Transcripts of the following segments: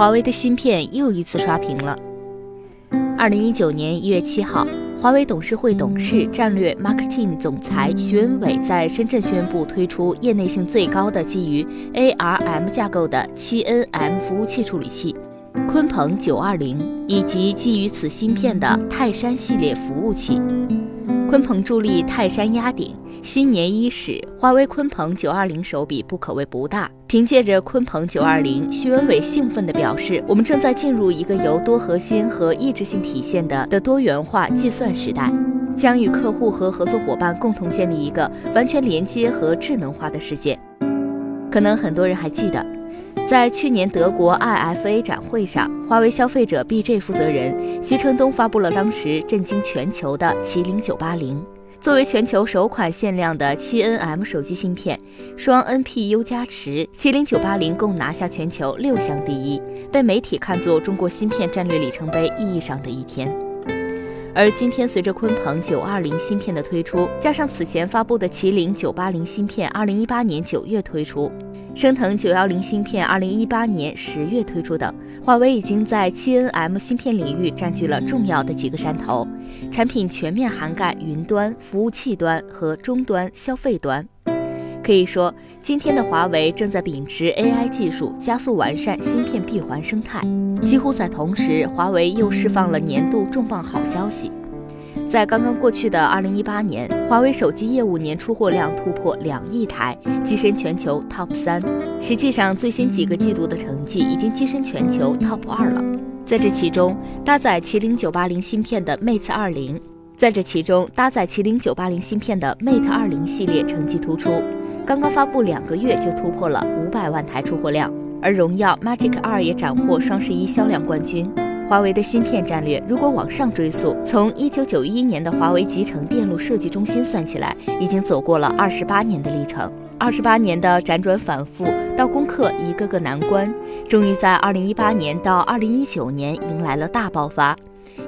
华为的芯片又一次刷屏了。二零一九年一月七号，华为董事会董事、战略 marketing 总裁徐文伟在深圳宣布推出业内性最高的基于 ARM 架构的七 nm 服务器处理器——鲲鹏九二零，以及基于此芯片的泰山系列服务器。鲲鹏助力，泰山压顶。新年伊始，华为鲲鹏九二零手笔不可谓不大。凭借着鲲鹏九二零，徐文伟兴奋地表示：“我们正在进入一个由多核心和异质性体现的的多元化计算时代，将与客户和合作伙伴共同建立一个完全连接和智能化的世界。”可能很多人还记得，在去年德国 IFA 展会上，华为消费者 BJ 负责人徐承东发布了当时震惊全球的麒麟九八零。作为全球首款限量的七 nm 手机芯片，双 NPU 加持，麒麟九八零共拿下全球六项第一，被媒体看作中国芯片战略里程碑意义上的一天。而今天，随着鲲鹏九二零芯片的推出，加上此前发布的麒麟九八零芯片，二零一八年九月推出。升腾九幺零芯片，二零一八年十月推出等，华为已经在七 nm 芯片领域占据了重要的几个山头，产品全面涵盖云端、服务器端和终端消费端。可以说，今天的华为正在秉持 AI 技术，加速完善芯片闭环生态。几乎在同时，华为又释放了年度重磅好消息。在刚刚过去的2018年，华为手机业务年出货量突破两亿台，跻身全球 TOP 三。实际上，最新几个季度的成绩已经跻身全球 TOP 二了。在这其中，搭载麒麟980芯片的 Mate 20，在这其中搭载麒麟980芯片的 Mate 20系列成绩突出，刚刚发布两个月就突破了五百万台出货量，而荣耀 Magic 2也斩获双十一销量冠军。华为的芯片战略，如果往上追溯，从一九九一年的华为集成电路设计中心算起来，已经走过了二十八年的历程。二十八年的辗转反复，到攻克一个个难关，终于在二零一八年到二零一九年迎来了大爆发，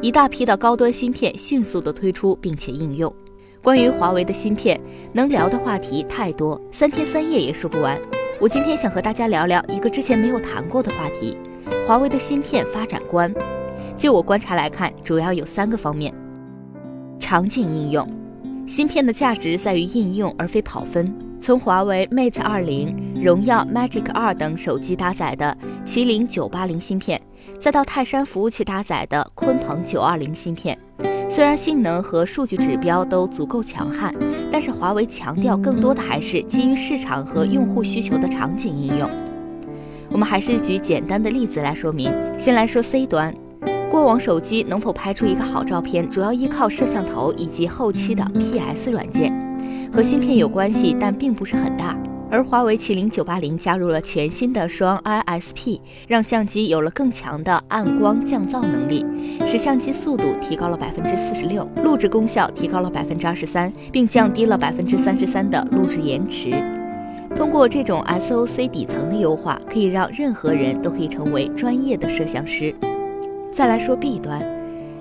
一大批的高端芯片迅速的推出并且应用。关于华为的芯片，能聊的话题太多，三天三夜也说不完。我今天想和大家聊聊一个之前没有谈过的话题。华为的芯片发展观，就我观察来看，主要有三个方面：场景应用，芯片的价值在于应用而非跑分。从华为 Mate 20、荣耀 Magic 2等手机搭载的麒麟980芯片，再到泰山服务器搭载的鲲鹏920芯片，虽然性能和数据指标都足够强悍，但是华为强调更多的还是基于市场和用户需求的场景应用。我们还是举简单的例子来说明。先来说 C 端，过往手机能否拍出一个好照片，主要依靠摄像头以及后期的 PS 软件，和芯片有关系，但并不是很大。而华为麒麟980加入了全新的双 ISP，让相机有了更强的暗光降噪能力，使相机速度提高了百分之四十六，录制功效提高了百分之二十三，并降低了百分之三十三的录制延迟。通过这种 SOC 底层的优化，可以让任何人都可以成为专业的摄像师。再来说 B 端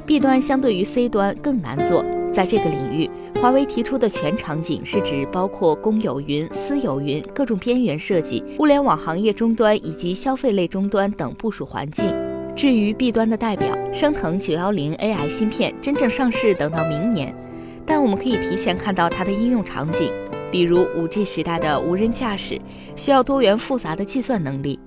，B 端相对于 C 端更难做。在这个领域，华为提出的全场景是指包括公有云、私有云、各种边缘设计、物联网行业终端以及消费类终端等部署环境。至于 B 端的代表，升腾九幺零 AI 芯片真正上市等到明年，但我们可以提前看到它的应用场景。比如，5G 时代的无人驾驶需要多元复杂的计算能力，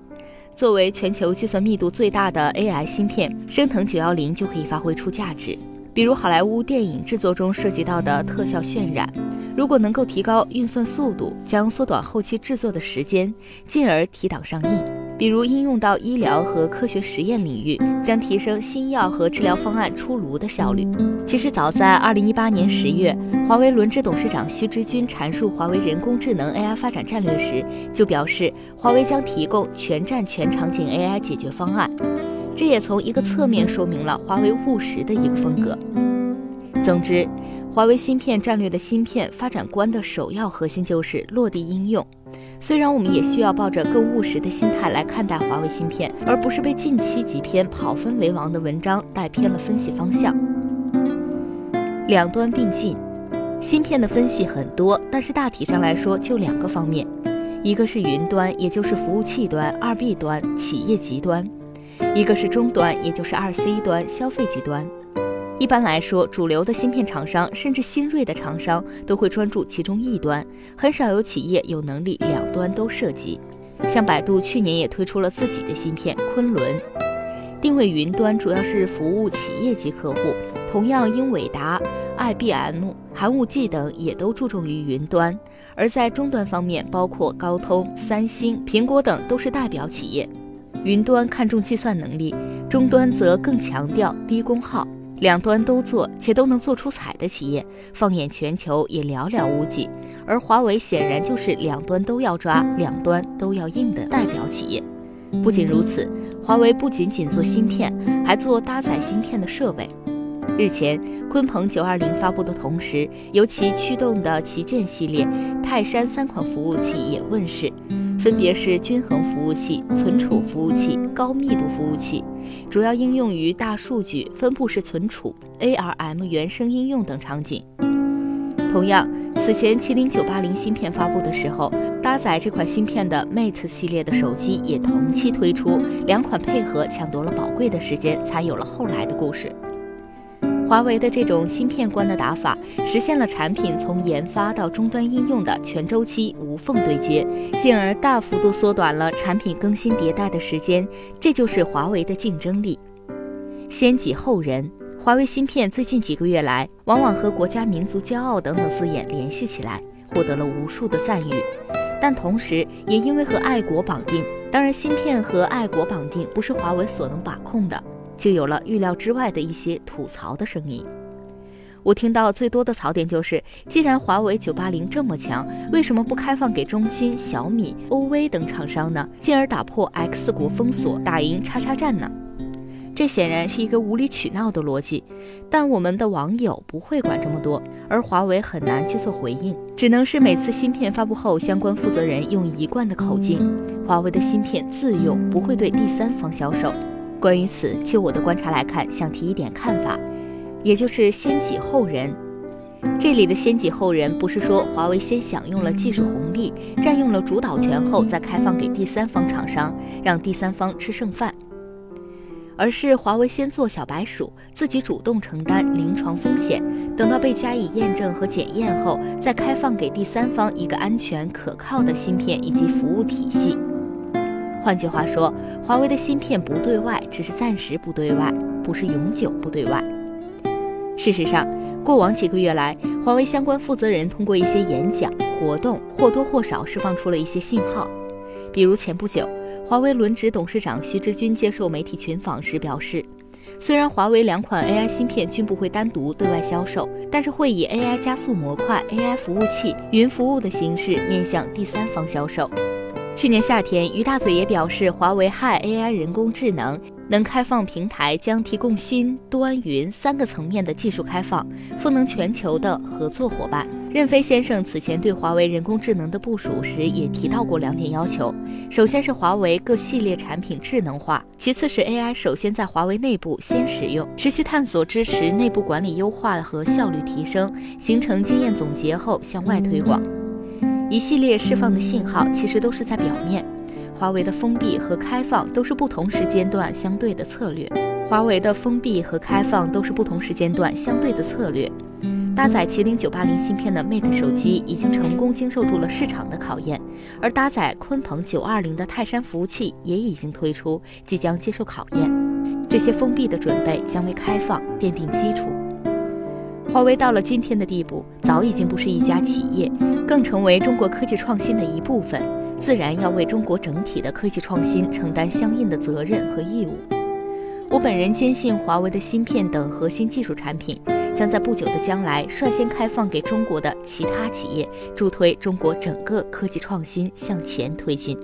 作为全球计算密度最大的 AI 芯片，升腾九幺零就可以发挥出价值。比如好莱坞电影制作中涉及到的特效渲染，如果能够提高运算速度，将缩短后期制作的时间，进而提档上映。比如应用到医疗和科学实验领域，将提升新药和治疗方案出炉的效率。其实早在二零一八年十月，华为轮值董事长徐直军阐述华为人工智能 AI 发展战略时，就表示华为将提供全站全场景 AI 解决方案。这也从一个侧面说明了华为务实的一个风格。总之，华为芯片战略的芯片发展观的首要核心就是落地应用。虽然我们也需要抱着更务实的心态来看待华为芯片，而不是被近期几篇跑分为王的文章带偏了分析方向。两端并进，芯片的分析很多，但是大体上来说就两个方面，一个是云端，也就是服务器端；二 B 端，企业级端。一个是终端，也就是二 C 端消费级端。一般来说，主流的芯片厂商甚至新锐的厂商都会专注其中一端，很少有企业有能力两端都涉及。像百度去年也推出了自己的芯片昆仑，定位云端，主要是服务企业级客户。同样，英伟达、IBM、寒武纪等也都注重于云端。而在终端方面，包括高通、三星、苹果等都是代表企业。云端看重计算能力，终端则更强调低功耗。两端都做且都能做出彩的企业，放眼全球也寥寥无几。而华为显然就是两端都要抓、两端都要硬的代表企业。不仅如此，华为不仅仅做芯片，还做搭载芯片的设备。日前，鲲鹏九二零发布的同时，由其驱动的旗舰系列泰山三款服务器也问世。分别是均衡服务器、存储服务器、高密度服务器，主要应用于大数据、分布式存储、ARM 原生应用等场景。同样，此前麒麟980芯片发布的时候，搭载这款芯片的 Mate 系列的手机也同期推出，两款配合抢夺了宝贵的时间，才有了后来的故事。华为的这种芯片观的打法，实现了产品从研发到终端应用的全周期无缝对接，进而大幅度缩短了产品更新迭代的时间。这就是华为的竞争力。先己后人，华为芯片最近几个月来，往往和国家民族骄傲等等字眼联系起来，获得了无数的赞誉。但同时，也因为和爱国绑定，当然，芯片和爱国绑定不是华为所能把控的。就有了预料之外的一些吐槽的声音。我听到最多的槽点就是：既然华为九八零这么强，为什么不开放给中兴、小米、OV 等厂商呢？进而打破 X 国封锁，打赢叉叉战呢？这显然是一个无理取闹的逻辑。但我们的网友不会管这么多，而华为很难去做回应，只能是每次芯片发布后，相关负责人用一贯的口径：华为的芯片自用，不会对第三方销售。关于此，就我的观察来看，想提一点看法，也就是先己后人。这里的先己后人，不是说华为先享用了技术红利，占用了主导权后再开放给第三方厂商，让第三方吃剩饭，而是华为先做小白鼠，自己主动承担临床风险，等到被加以验证和检验后，再开放给第三方一个安全可靠的芯片以及服务体系。换句话说，华为的芯片不对外，只是暂时不对外，不是永久不对外。事实上，过往几个月来，华为相关负责人通过一些演讲活动，或多或少释放出了一些信号。比如前不久，华为轮值董事长徐直军接受媒体群访时表示，虽然华为两款 AI 芯片均不会单独对外销售，但是会以 AI 加速模块、AI 服务器、云服务的形式面向第三方销售。去年夏天，于大嘴也表示，华为 Hi AI 人工智能能开放平台，将提供新端云三个层面的技术开放，赋能全球的合作伙伴。任飞先生此前对华为人工智能的部署时也提到过两点要求：首先是华为各系列产品智能化；其次是 AI 首先在华为内部先使用，持续探索支持内部管理优化和效率提升，形成经验总结后向外推广。一系列释放的信号其实都是在表面，华为的封闭和开放都是不同时间段相对的策略。华为的封闭和开放都是不同时间段相对的策略。搭载麒麟九八零芯片的 Mate 手机已经成功经受住了市场的考验，而搭载鲲鹏九二零的泰山服务器也已经推出，即将接受考验。这些封闭的准备将为开放奠定基础。华为到了今天的地步，早已经不是一家企业，更成为中国科技创新的一部分，自然要为中国整体的科技创新承担相应的责任和义务。我本人坚信，华为的芯片等核心技术产品将在不久的将来率先开放给中国的其他企业，助推中国整个科技创新向前推进。